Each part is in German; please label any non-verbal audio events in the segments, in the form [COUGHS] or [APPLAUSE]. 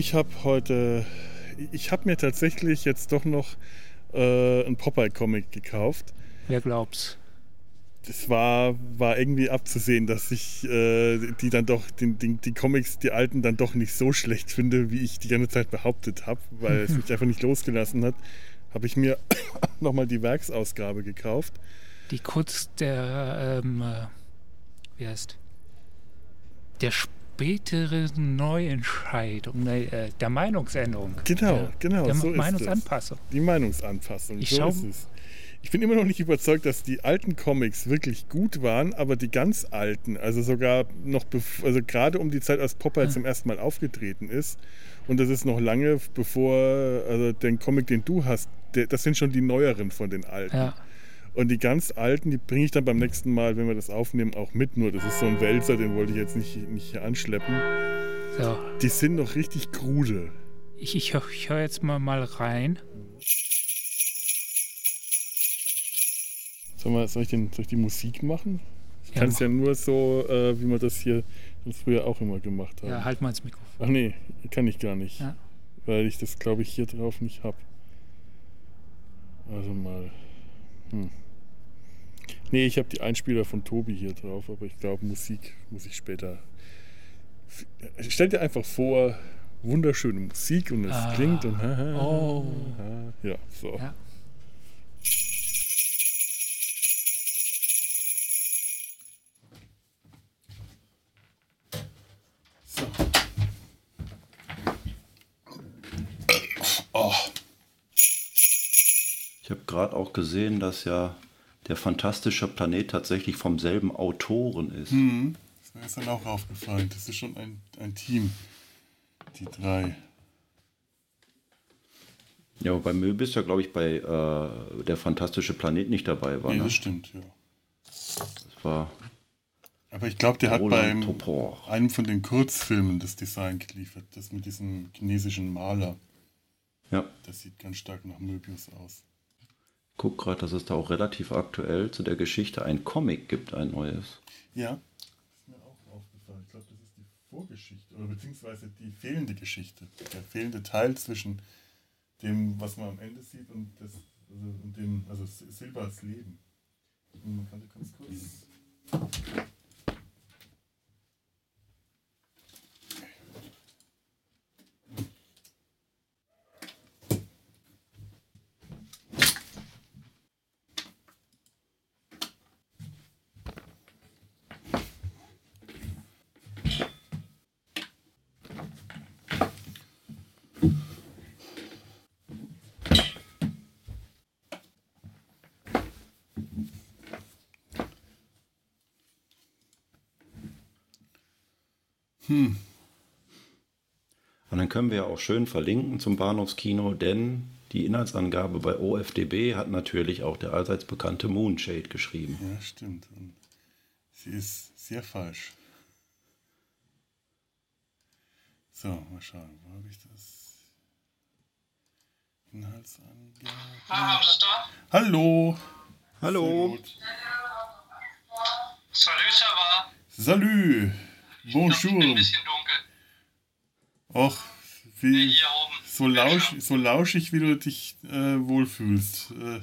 Ich habe heute, ich habe mir tatsächlich jetzt doch noch äh, einen Popeye-Comic gekauft. Wer glaubt's? Das war, war irgendwie abzusehen, dass ich äh, die dann doch, die, die, die, Comics, die alten, dann doch nicht so schlecht finde, wie ich die ganze Zeit behauptet habe, weil es [LAUGHS] mich einfach nicht losgelassen hat. Habe ich mir [COUGHS] nochmal die Werksausgabe gekauft. Die kurz der, ähm, äh, wie heißt, der spätere Neuentscheidung, äh, der Meinungsänderung. Genau, der, genau. Der so Meinungsanpassung. Die Meinungsanpassung. Ich so ist es. Ich bin immer noch nicht überzeugt, dass die alten Comics wirklich gut waren, aber die ganz alten, also sogar noch, also gerade um die Zeit, als Popeye ja. zum ersten Mal aufgetreten ist, und das ist noch lange bevor, also den Comic, den du hast, der, das sind schon die neueren von den alten. Ja. Und die ganz alten, die bringe ich dann beim nächsten Mal, wenn wir das aufnehmen, auch mit. Nur das ist so ein Wälzer, den wollte ich jetzt nicht, nicht hier anschleppen. So. Die sind noch richtig krude. Ich, ich, ich höre jetzt mal, mal rein. Soll, mal, soll, ich den, soll ich die Musik machen? Ich ja, kann es ja nur so, äh, wie wir das hier früher auch immer gemacht haben. Ja, halt mal ins Mikrofon. Ach nee, kann ich gar nicht. Ja. Weil ich das, glaube ich, hier drauf nicht habe. Also mal. Hm. Nee, ich habe die Einspieler von Tobi hier drauf, aber ich glaube, Musik muss ich später. Stell dir einfach vor, wunderschöne Musik und es ah. klingt und. oh. Ja, so. Ja. Oh. Ich habe gerade auch gesehen, dass ja der fantastische Planet tatsächlich vom selben Autoren ist. Hm. Das ist mir dann auch aufgefallen. Das ist schon ein, ein Team, die drei. Ja, bei Möbius ja, glaube ich, bei äh, der fantastische Planet nicht dabei war. Nee, ne? das stimmt, ja. Das war. Aber ich glaube, der hat beim einem von den Kurzfilmen das Design geliefert, das mit diesem chinesischen Maler. Ja. Das sieht ganz stark nach Möbius aus gucke gerade, dass es da auch relativ aktuell zu der Geschichte ein Comic gibt, ein neues. Ja, ist mir auch aufgefallen. Ich glaube, das ist die Vorgeschichte oder beziehungsweise die fehlende Geschichte. Der fehlende Teil zwischen dem, was man am Ende sieht und, das, also, und dem, also Silbers Leben. Man kann ganz kurz. Hm. Und dann können wir ja auch schön verlinken zum Bahnhofskino, denn die Inhaltsangabe bei OFDB hat natürlich auch der allseits bekannte Moonshade geschrieben. Ja, stimmt. Und sie ist sehr falsch. So, mal schauen, wo habe ich das? Inhaltsangabe. Ah, da? Hallo. Hallo. Salut, ça va? Salut. Bonjour. Ein bisschen dunkel. Och, wie, so, lausch, so lauschig, wie du dich äh, wohlfühlst. Äh,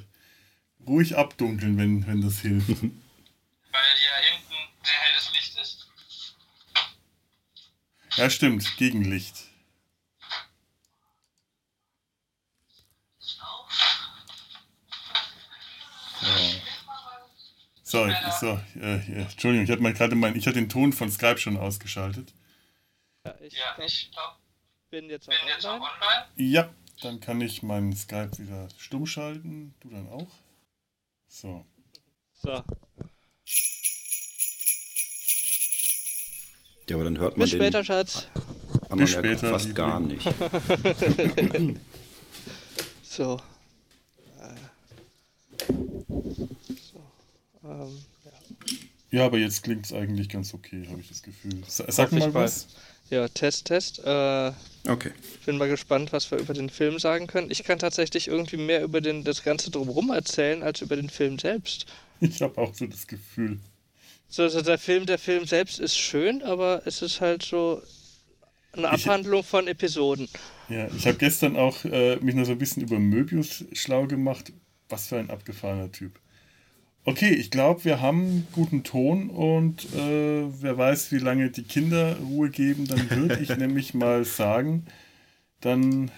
ruhig abdunkeln, wenn, wenn das hilft. [LAUGHS] Weil hier hinten sehr helles Licht ist. Ja, stimmt. Gegenlicht. So, so äh, ja, Entschuldigung, ich hatte gerade meinen, ich hatte den Ton von Skype schon ausgeschaltet. Ja, ich, ja, glaub, ich glaub, bin jetzt, bin auch, jetzt online. auch online. Ja, dann kann ich meinen Skype wieder stumm schalten. Du dann auch. So. So. Ja, aber dann hört man Bis den später, Schatz. Bis später, fast gar nicht. [LAUGHS] [LAUGHS] so. Ähm, ja. ja. aber jetzt klingt es eigentlich ganz okay, habe ich das Gefühl. Sag mal was. Ja, Test, Test. Äh, okay. Bin mal gespannt, was wir über den Film sagen können. Ich kann tatsächlich irgendwie mehr über den, das Ganze drumherum erzählen, als über den Film selbst. Ich habe auch so das Gefühl. So, also der Film, der Film selbst ist schön, aber es ist halt so eine Abhandlung von Episoden. Ja, ich habe gestern auch äh, mich noch so ein bisschen über Möbius schlau gemacht. Was für ein abgefahrener Typ. Okay, ich glaube, wir haben guten Ton und äh, wer weiß, wie lange die Kinder Ruhe geben, dann würde ich [LAUGHS] nämlich mal sagen, dann,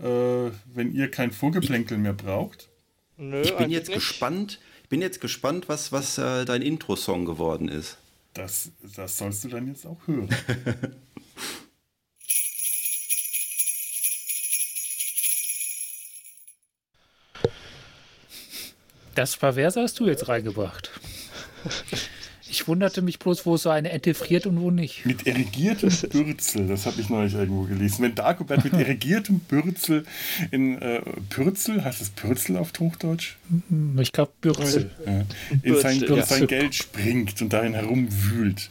äh, wenn ihr kein Vorgeplänkel mehr braucht, Nö, Ich bin jetzt nicht. gespannt, ich bin jetzt gespannt, was, was äh, dein Intro-Song geworden ist. das, das sollst du dann jetzt auch hören. [LAUGHS] Das Perverse hast du jetzt reingebracht. Ich wunderte mich bloß, wo so eine Ente friert und wo nicht. Mit erigiertem Bürzel, das habe ich neulich irgendwo gelesen. Wenn Dagobert mit erigiertem Bürzel in äh, Pürzel, heißt es Pürzel auf Hochdeutsch? Hm, Ich glaube, Bürzel. Ja, in sein, Bürzel, in ja. sein Geld springt und darin herumwühlt.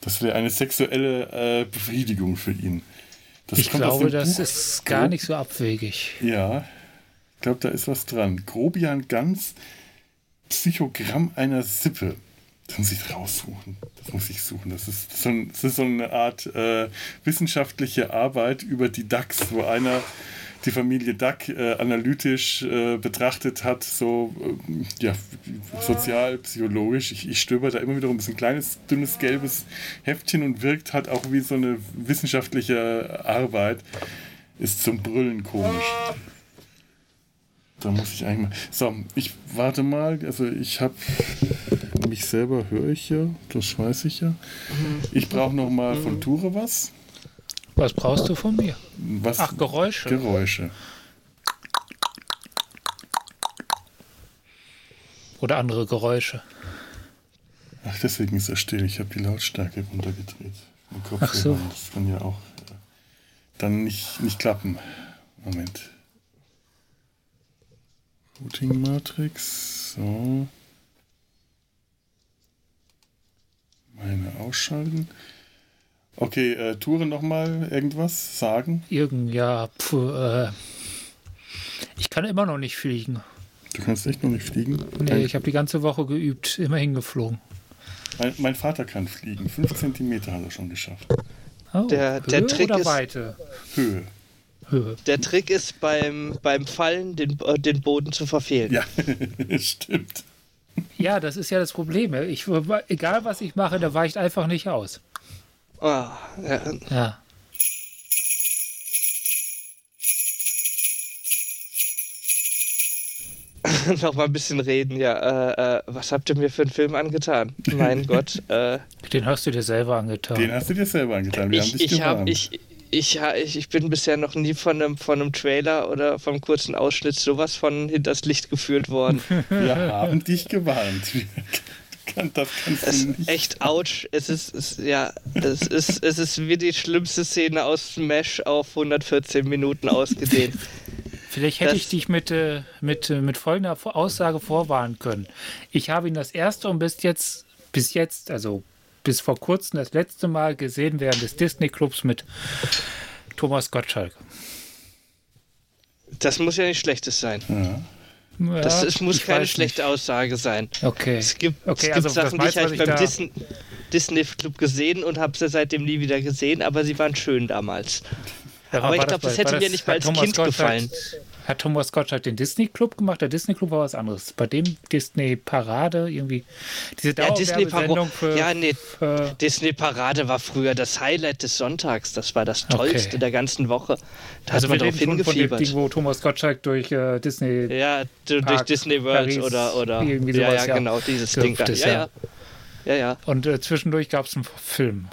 Das wäre eine sexuelle äh, Befriedigung für ihn. Das Ich kommt aus glaube, dem das Buch ist gar nicht so abwegig. Ja, ich glaube, da ist was dran. Grobian Ganz, Psychogramm einer Sippe. Das muss ich raussuchen. Das muss ich suchen. Das ist so, das ist so eine Art äh, wissenschaftliche Arbeit über die DAX, wo einer die Familie Duck äh, analytisch äh, betrachtet hat, so ähm, ja, sozial, psychologisch. Ich, ich stöber da immer wieder um. Das ist ein kleines, dünnes, gelbes Heftchen und wirkt halt auch wie so eine wissenschaftliche Arbeit. Ist zum Brüllen komisch. Da muss ich eigentlich mal. So, ich warte mal. Also, ich habe mich selber höre ich ja, das weiß ich ja. Ich brauche noch mal von Ture was. Was brauchst du von mir? Was? Ach, Geräusche. Geräusche. Oder andere Geräusche. Ach, deswegen ist er still. Ich habe die Lautstärke runtergedreht. Im Kopf Ach so. Das kann ja auch äh, dann nicht, nicht klappen. Moment. Routing Matrix. So. Meine ausschalten. Okay, äh, Touren nochmal irgendwas sagen? Irgend, ja, pf, äh, ich kann immer noch nicht fliegen. Du kannst echt noch nicht fliegen. Nee, ich habe die ganze Woche geübt, immer hingeflogen. mein, mein Vater kann fliegen. Fünf Zentimeter hat er schon geschafft. Oh, Der- der Höhe Trick oder ist- Weite? Höhe. [LAUGHS] Der Trick ist beim, beim Fallen den, äh, den Boden zu verfehlen. Ja, [LAUGHS] stimmt. Ja, das ist ja das Problem. Ich, egal was ich mache, der weicht einfach nicht aus. Ah, ja. Ja. [LAUGHS] noch mal ein bisschen reden. Ja, äh, äh, was habt ihr mir für einen Film angetan? Mein Gott. Äh, Den hast du dir selber angetan. Den hast du dir selber angetan. Wir haben ich dich ich, hab, ich, ich, ich, ich bin bisher noch nie von einem, von einem Trailer oder vom kurzen Ausschnitt sowas von hinters Licht geführt worden. [LAUGHS] Wir haben dich gewarnt. Kann- Das kannst Es du nicht. echt ouch. Es ist, es, ja, es ist, es ist wie die schlimmste Szene aus Smash auf 114 Minuten ausgedehnt. [LAUGHS] Vielleicht hätte Das- ich dich mit, äh, mit, äh, mit folgender Aussage vorwarnen können. Ich habe ihn das erste und bis jetzt, bis jetzt, also bis vor kurzem das letzte Mal gesehen während des Disney-Clubs mit Thomas Gottschalk. Das muss ja nicht Schlechtes sein. Ja. Ja, Das ist, muss keine schlechte Aussage sein. nicht. Okay. Es gibt, Okay, es gibt also Sachen, die ich du, halt beim Disney, Disney Club gesehen und habe sie seitdem nie wieder gesehen, aber sie waren schön damals. Ja, aber ich war glaub, das bei- hätte mir nicht mal als Thomas Kind Gottschalk- gefallen. Hat Thomas Gottschalk den Disney-Club gemacht? Der Disney-Club war was anderes. Bei dem Disney-Parade irgendwie. Diese Ja, Disney Dauerwerbesendung für, Ja, nee, für Disney Parade war früher das Highlight des Sonntags. Das war das Okay. Tollste der ganzen Woche. Da also hat man wir drauf schon von dem Ding, hingefiebert. wo Thomas Gottschalk durch äh, Disney Ja, du, durch Park, Disney World Paris, oder, oder irgendwie ja, sowas, ja, ja, genau, dieses Ding da. Ja, ja. ja. Ja, und äh, zwischendurch gab es einen Film.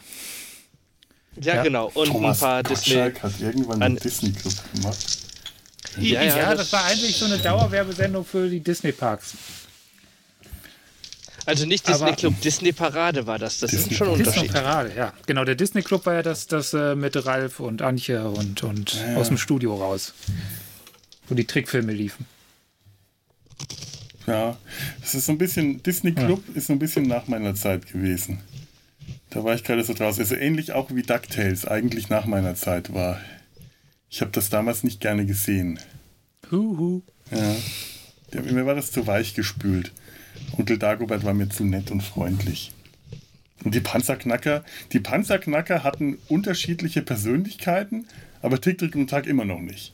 Ja, Ja. genau. Und Thomas ein paar Disney. Gottschalk hat irgendwann An- den Disney Club gemacht. Ja, Ja, ja, das, das- war eigentlich so eine Dauerwerbesendung für die Disney-Parks. Also nicht Disney Aber- Club, Disney Parade war das. Das ist Disney schon ein Parade. Disney Unterschied. Parade, ja. Genau, der Disney Club war ja das, das äh, mit Ralf und Antje und, und Ja. aus dem Studio raus. Wo die Trickfilme liefen. Ja, das ist so ein bisschen, Disney Club ist so ein bisschen nach meiner Zeit gewesen. Da war ich gerade so draus. Also ähnlich auch wie DuckTales eigentlich nach meiner Zeit war. Ich habe das damals nicht gerne gesehen. Huhu. Ja. Der- Mir war das zu weich gespült. Onkel Dagobert war mir zu nett und freundlich. Und die Panzerknacker, die Panzerknacker hatten unterschiedliche Persönlichkeiten, aber Tick, Trick und Tack immer noch nicht.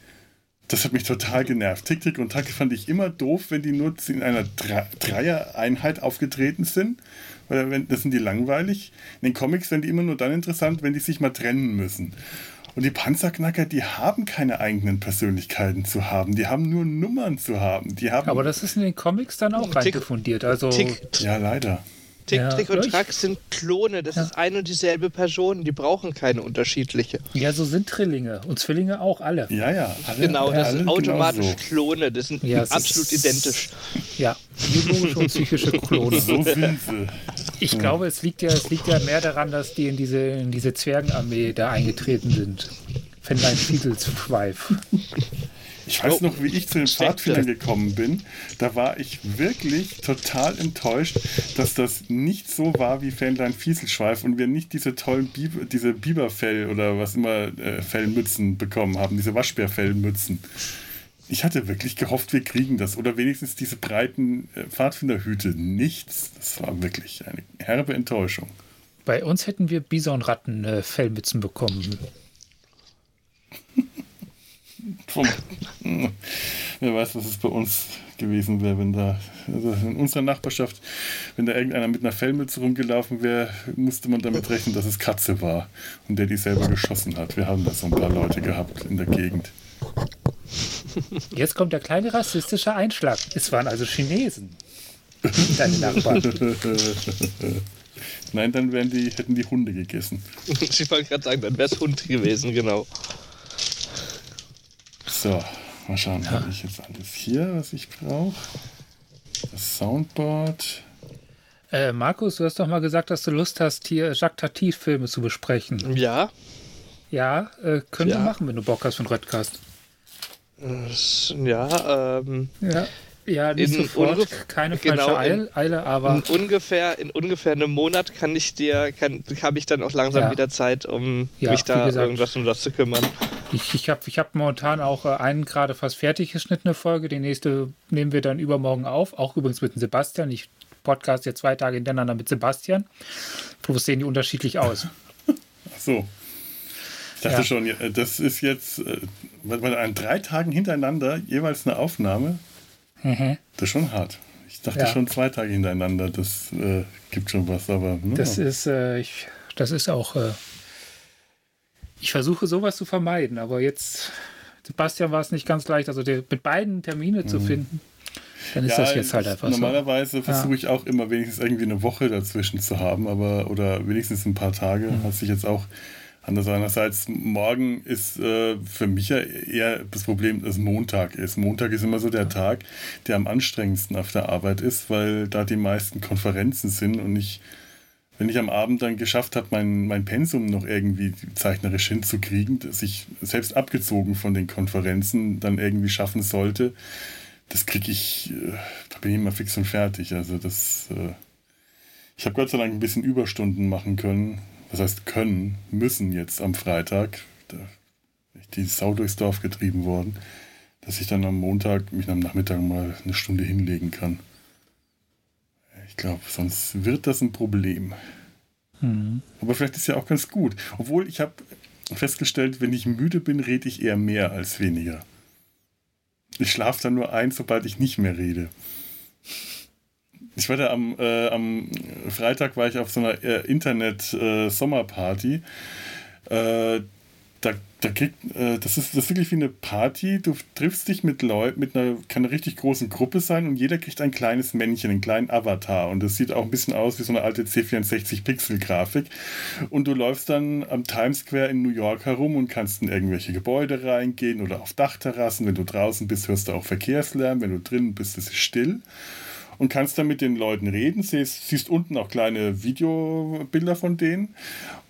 Das hat mich total genervt. Tick, Tick und Tack fand ich immer doof, wenn die nur in einer Dre Dreier-Einheit aufgetreten sind. Weil das sind die langweilig. In den Comics werden die immer nur dann interessant, wenn die sich mal trennen müssen. Und die Panzerknacker, die haben keine eigenen Persönlichkeiten zu haben. Die haben nur Nummern zu haben. Die haben Aber das ist in den Comics dann auch Tick- reingefundiert. Also Tick, ja, leider. Tick, Ja, Trick und Track sind Klone. Das Ja. ist eine und dieselbe Person. Die brauchen keine unterschiedliche. ja, so sind Drillinge und Zwillinge auch alle. Ja, ja. Alle, Genau, das sind automatisch Genau Klone. Das sind Ja, absolut ist- identisch. Ja, biologische und psychische Klone. so. so sind sie. Ich glaube, es liegt ja, es liegt ja mehr daran, dass die in diese, in diese Zwergenarmee da eingetreten sind. Fenlein Fiedelsschweif. Ich weiß noch, wie ich zu den. Pfadfindern gekommen bin. Da war ich wirklich total enttäuscht, dass das nicht so war wie Fähnlein Fieselschweif und wir nicht diese tollen Biber, diese Biberfell oder was immer äh, Fellmützen bekommen haben, diese Waschbärfellmützen. Ich hatte wirklich gehofft, wir kriegen das. Oder wenigstens diese breiten äh, Pfadfinderhüte. Nichts. Das war wirklich eine herbe Enttäuschung. Bei uns hätten wir Bisonratten äh, Fellmützen bekommen. Wer weiß, was es bei uns gewesen wäre, wenn da, also in unserer Nachbarschaft, wenn da irgendeiner mit einer Fellmütze rumgelaufen wäre, musste man damit rechnen, dass es Katze war und der die selber geschossen hat. Wir haben da so ein paar Leute gehabt in der Gegend. Jetzt kommt der kleine rassistische Einschlag. Es waren also Chinesen. [LAUGHS] Deine Nachbarn. [LAUGHS] Nein, dann wären die, hätten die Hunde gegessen. [LAUGHS] Ich wollte gerade sagen, dann wäre es Hund gewesen, genau. So, mal schauen, habe ich jetzt alles hier, was ich brauche. Das Soundboard. Äh, Markus, du hast doch mal gesagt, dass du Lust hast, hier Jacques Tati-Filme zu besprechen. Ja, Ja, äh, können wir Ja. machen, wenn du Bock hast von Röttgast. s- ja, ähm, Ja, ja nicht In sofort, ungef- keine falsche genau, in- Eile, Eile, aber in ungefähr, in ungefähr einem Monat kann ich dir, kann, habe ich dann auch langsam Ja. wieder Zeit, um Ja, mich da gesagt. irgendwas um das zu kümmern. ich, ich habe ich hab momentan auch äh, einen gerade fast fertig geschnittene Folge. Die nächste nehmen wir dann übermorgen auf. Auch übrigens mit dem Sebastian. Ich podcast jetzt zwei Tage hintereinander mit Sebastian. Bloß sehen die unterschiedlich aus. Ach so. Ich dachte Ja. schon, das ist jetzt äh, an drei Tagen hintereinander jeweils eine Aufnahme. Mhm. Das ist schon hart. Ich dachte Ja. schon zwei Tage hintereinander, das äh, gibt schon was, aber ne? Das ist, äh, ich, das ist auch. Äh, ich versuche sowas zu vermeiden, aber jetzt, Sebastian war es nicht ganz leicht, also der, mit beiden Termine zu finden. Dann ist Mhm. Ja, das jetzt halt einfach so. Normalerweise versuche ich auch immer wenigstens irgendwie eine Woche dazwischen zu haben, aber oder wenigstens ein paar Tage. Mhm. Hat sich jetzt auch. Andererseits, morgen ist äh, für mich ja eher das Problem, dass Montag ist. Montag ist immer so der Tag, der am anstrengendsten auf der Arbeit ist, weil da die meisten Konferenzen sind und ich wenn ich am Abend dann geschafft habe, mein, mein Pensum noch irgendwie zeichnerisch hinzukriegen, dass ich selbst abgezogen von den Konferenzen dann irgendwie schaffen sollte, das kriege ich, äh, da bin ich immer fix und fertig. Also das, äh, ich habe Gott sei Dank ein bisschen Überstunden machen können. Was heißt können, müssen jetzt am Freitag. Da die Sau durchs Dorf getrieben worden, dass ich dann am Montag mich am Nachmittag mal eine Stunde hinlegen kann. Ich glaube, sonst wird das ein Problem. Aber vielleicht ist ja auch ganz gut. Obwohl ich habe festgestellt, wenn ich müde bin, rede ich eher mehr als weniger. Ich schlafe dann nur ein, sobald ich nicht mehr rede. Ich war da am, äh, am Freitag war ich auf so einer äh, Internet-Sommerparty. Äh, da, da kriegt, äh, das, ist, das ist wirklich wie eine Party. Du triffst dich mit Leuten, mit einer, kann eine richtig großen Gruppe sein und jeder kriegt ein kleines Männchen, einen kleinen Avatar. Und das sieht auch ein bisschen aus wie so eine alte C64-Pixel-Grafik. Und du läufst dann am Times Square in New York herum und kannst in irgendwelche Gebäude reingehen oder auf Dachterrassen. Wenn du draußen bist, hörst du auch Verkehrslärm. Wenn du drinnen bist, ist es still und kannst dann mit den Leuten reden. Siehst, siehst unten auch kleine Videobilder von denen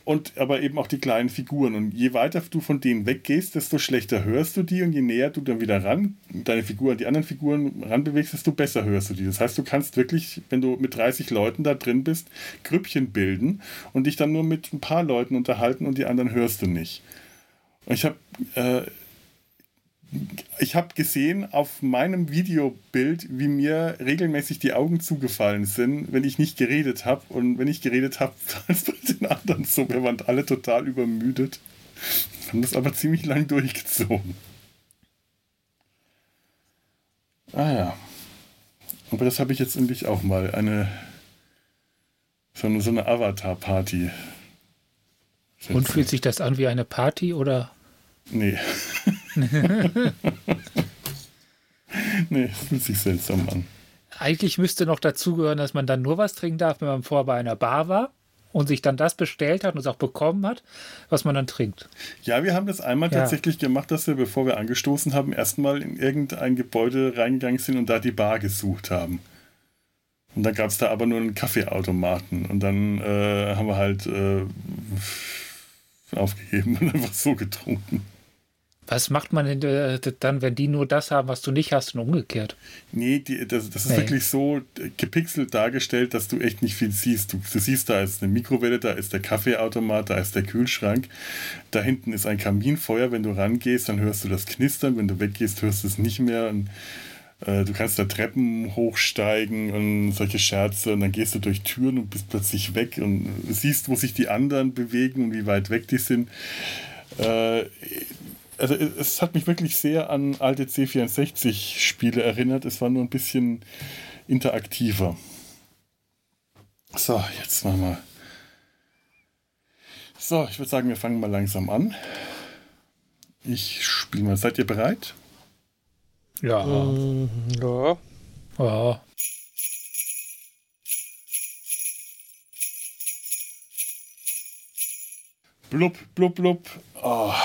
und aber eben auch die kleinen Figuren. Und je weiter du von denen weggehst, desto schlechter hörst du die und je näher du dann wieder ran, deine Figur an die anderen Figuren ranbewegst, desto besser hörst du die. Das heißt, du kannst wirklich, wenn du mit 30 Leuten da drin bist, Grüppchen bilden und dich dann nur mit ein paar Leuten unterhalten und die anderen hörst du nicht. Und ich habe äh, ich habe gesehen auf meinem Videobild, wie mir regelmäßig die Augen zugefallen sind, wenn ich nicht geredet habe. Und wenn ich geredet habe, war es bei den anderen so. Wir waren alle total übermüdet. Haben das aber ziemlich lang durchgezogen. Ah ja. Aber das habe ich jetzt endlich auch mal. Eine so eine, so eine Avatar-Party. Und fühlt sich das an wie eine Party oder? Nee. Nee, es fühlt sich seltsam an. Eigentlich müsste noch dazugehören, dass man dann nur was trinken darf, wenn man vorher bei einer Bar war und sich dann das bestellt hat und es auch bekommen hat, was man dann trinkt. Ja, wir haben das einmal Ja. tatsächlich gemacht, dass wir, bevor wir angestoßen haben, erstmal in irgendein Gebäude reingegangen sind und da die Bar gesucht haben. Und dann gab es da aber nur einen Kaffeeautomaten. Und dann äh, haben wir halt äh, aufgegeben [LAUGHS] und einfach so getrunken. Was macht man denn äh, dann, wenn die nur das haben, was du nicht hast und umgekehrt? Nee, die, das, das ist Nee. wirklich so gepixelt dargestellt, dass du echt nicht viel siehst. Du, du siehst, da ist eine Mikrowelle, da ist der Kaffeeautomat, da ist der Kühlschrank. Da hinten ist ein Kaminfeuer. Wenn du rangehst, dann hörst du das Knistern. Wenn du weggehst, hörst du es nicht mehr. Und, äh, du kannst da Treppen hochsteigen und solche Scherze. Und dann gehst du durch Türen und bist plötzlich weg und siehst, wo sich die anderen bewegen und wie weit weg die sind. Äh, also es hat mich wirklich sehr an alte C64-Spiele erinnert. Es war nur ein bisschen interaktiver. So, jetzt machen wir. So, ich würde sagen, wir fangen mal langsam an. Ich spiele mal. Seid ihr bereit? Ja. Mm, ja. ja. Blub, blub, blub. Ah,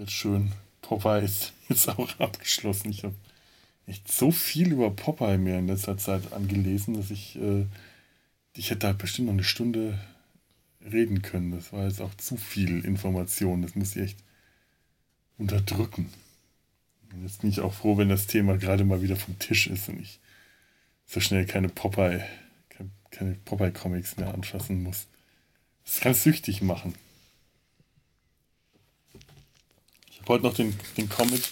jetzt schön. Popeye ist [LAUGHS] jetzt auch abgeschlossen. Ich habe echt so viel über Popeye mir in letzter Zeit angelesen, dass ich, äh, ich hätte da bestimmt noch eine Stunde reden können. Das war jetzt auch zu viel Information. Das muss ich echt unterdrücken. Und jetzt bin ich auch froh, wenn das Thema gerade mal wieder vom Tisch ist und ich so schnell keine Popeye, keine Popeye-Comics mehr anfassen muss. Das kann süchtig machen. Ich habe heute noch den, den Comic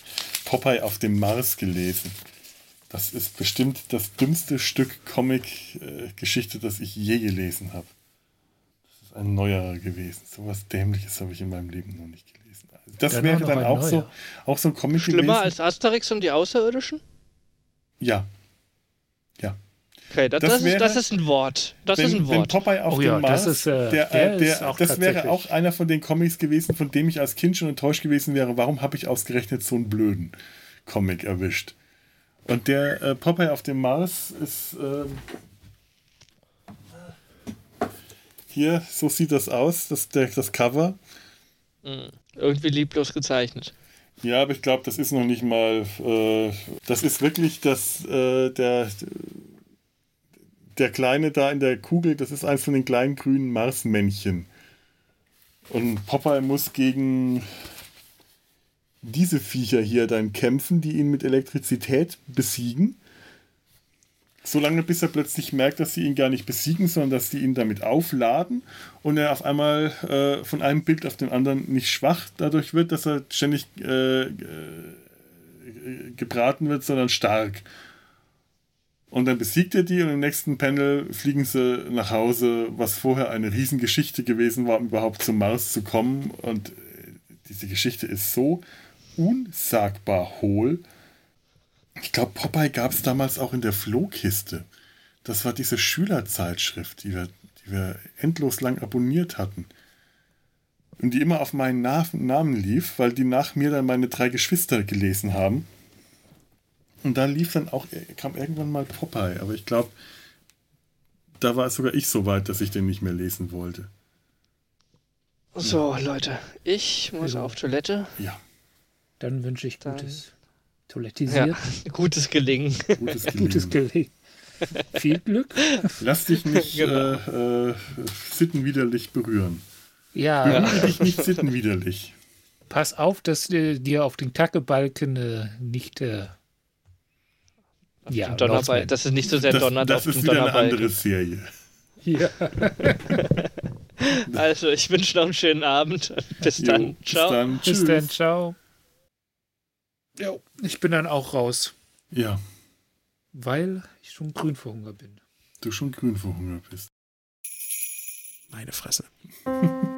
Popeye auf dem Mars gelesen. Das ist bestimmt das dümmste Stück Comic-Geschichte, das ich je gelesen habe. Das ist ein neuerer gewesen. So was Dämliches habe ich in meinem Leben noch nicht gelesen. Also das Dann wäre dann auch so, auch so ein Comic Schlimmer gewesen. als Asterix und die Außerirdischen? ja. Ja. Okay, das, Das das, wäre- ist, das ist ein Wort. Das wenn, ist ein wenn Wort. Popeye auf Oh dem ja, Mars, das ist, äh, der, der äh, der, auch das wäre auch einer von den Comics gewesen, von dem ich als Kind schon enttäuscht gewesen wäre. Warum habe ich ausgerechnet so einen blöden Comic erwischt? Und der äh, Popeye auf dem Mars ist ähm, hier, so sieht das aus, das, der, das Cover. Irgendwie lieblos gezeichnet. Ja, aber ich glaube, das ist noch nicht mal. Äh, das ist wirklich das, äh, der, der Kleine da in der Kugel, das ist eins von den kleinen grünen Marsmännchen. Und Popeye muss gegen diese Viecher hier dann kämpfen, die ihn mit Elektrizität besiegen. Solange bis er plötzlich merkt, dass sie ihn gar nicht besiegen, sondern dass sie ihn damit aufladen und er auf einmal äh, von einem Bild auf den anderen nicht schwach dadurch wird, dass er ständig äh, äh, gebraten wird, sondern stark. Und dann besiegt er die und im nächsten Panel fliegen sie nach Hause, was vorher eine Riesengeschichte gewesen war, um überhaupt zum Mars zu kommen. Und äh, diese Geschichte ist so unsagbar hohl. Ich glaube, Popeye gab es damals auch in der Flohkiste. Das war diese Schülerzeitschrift, die wir, die wir endlos lang abonniert hatten. Und die immer auf meinen Na Namen lief, weil die nach mir dann meine drei Geschwister gelesen haben. Und da lief dann auch, kam irgendwann mal Popeye, aber ich glaube, da war sogar ich so weit, dass ich den nicht mehr lesen wollte. So, Leute, ich muss auf Toilette. Ja, Dann wünsche ich Dann- gutes Ja, Toilettisiert, [LAUGHS] gutes Gelingen. gutes [LAUGHS] gutes Gelingen. Viel Glück. Lass dich nicht [LAUGHS] Genau. äh, äh, sittenwiderlich berühren. Ja, Berühre dich nicht sittenwiderlich. pass auf, dass äh, dir auf den Kackebalken äh, nicht. Ja, Donnerball, dass es nicht so sehr Das, donnert das auf ist dem wieder eine Donnerbalken. andere Serie. ja. [LAUGHS] Also, ich wünsche noch einen schönen Abend. Bis dann. Jo, bis Ciao. dann. Bis dann, ciao. Ja, ich bin dann auch raus, Ja, weil ich schon grün vor Hunger bin. du schon grün vor Hunger bist. Meine Fresse. [LAUGHS]